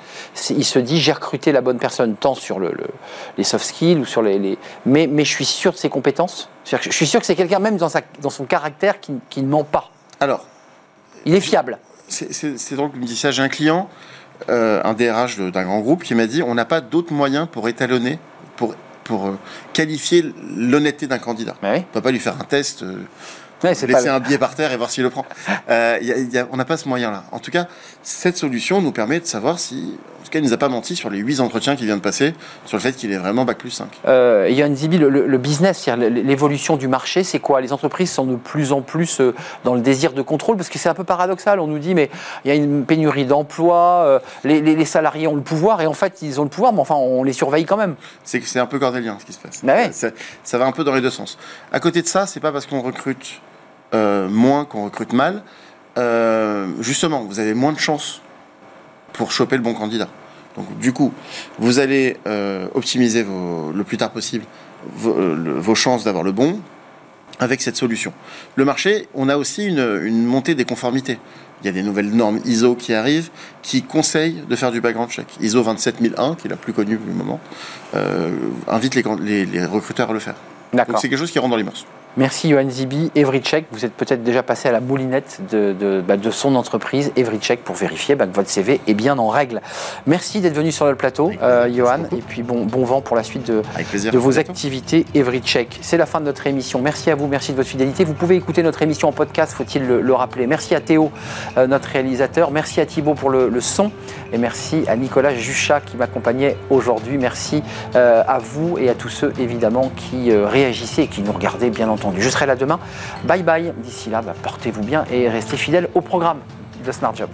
Il se dit, j'ai recruté la bonne personne, tant sur le, les soft skills ou sur les, Mais, mais je suis sûr de ses compétences. Je suis sûr que c'est quelqu'un même dans, sa, dans son caractère qui, qui, ne ment pas. Alors, il est fiable. C'est donc me dit ça. J'ai un client, euh, un DRH d'un grand groupe, qui m'a dit, on n'a pas d'autres moyens pour étalonner, pour pour euh, qualifier l'honnêteté d'un candidat. Bah on ne peut pas lui faire un test laisser un billet par terre et voir s'il le prend. Euh, on n'a pas ce moyen-là. En tout cas, cette solution nous permet de savoir si, tout cas, il ne nous a pas menti sur les 8 entretiens qu'il vient de passer, sur le fait qu'il est vraiment Bac plus 5. Euh, Yann Zibi, le, le, business, l'évolution du marché, c'est quoi? Les entreprises sont de plus en plus euh, dans le désir de contrôle, parce que c'est un peu paradoxal. On nous dit, mais il y a une pénurie d'emplois, euh, les, salariés ont le pouvoir, et en fait, ils ont le pouvoir, mais enfin, on les surveille quand même. C'est un peu cordélien ce qui se passe. Bah ça, ça va un peu dans les deux sens. À côté de ça, c'est pas parce qu'on recrute euh, moins qu'on recrute mal, euh, justement, vous avez moins de chances pour choper le bon candidat. Donc, du coup, vous allez euh, optimiser le plus tard possible vos, chances d'avoir le bon avec cette solution. Le marché, on a aussi une, montée des conformités. Il y a des nouvelles normes ISO qui arrivent qui conseillent de faire du background check. ISO 27001, qui est la plus connue pour le moment, invite les, les recruteurs à le faire. Donc c'est quelque chose qui rentre dans les mœurs. Merci Johan Zibi. Evrycheck, vous êtes peut-être déjà passé à la moulinette de, de, bah, son entreprise, Evrycheck, pour vérifier bah, que votre CV est bien en règle. Merci d'être venu sur le plateau, euh, Johan, et puis bon, bon vent pour la suite de, de vos activités Evrycheck. C'est la fin de notre émission. Merci à vous, merci de votre fidélité. Vous pouvez écouter notre émission en podcast, faut-il le, rappeler. Merci à Théo, euh, notre réalisateur. Merci à Thibaut pour le, son. Et merci à Nicolas Juchat qui m'accompagnait aujourd'hui. Merci euh, à vous et à tous ceux, évidemment, qui réagissaient et qui nous regardaient, bien je serai là demain. Bye bye. D'ici là, bah, portez-vous bien et restez fidèles au programme de Smart Job.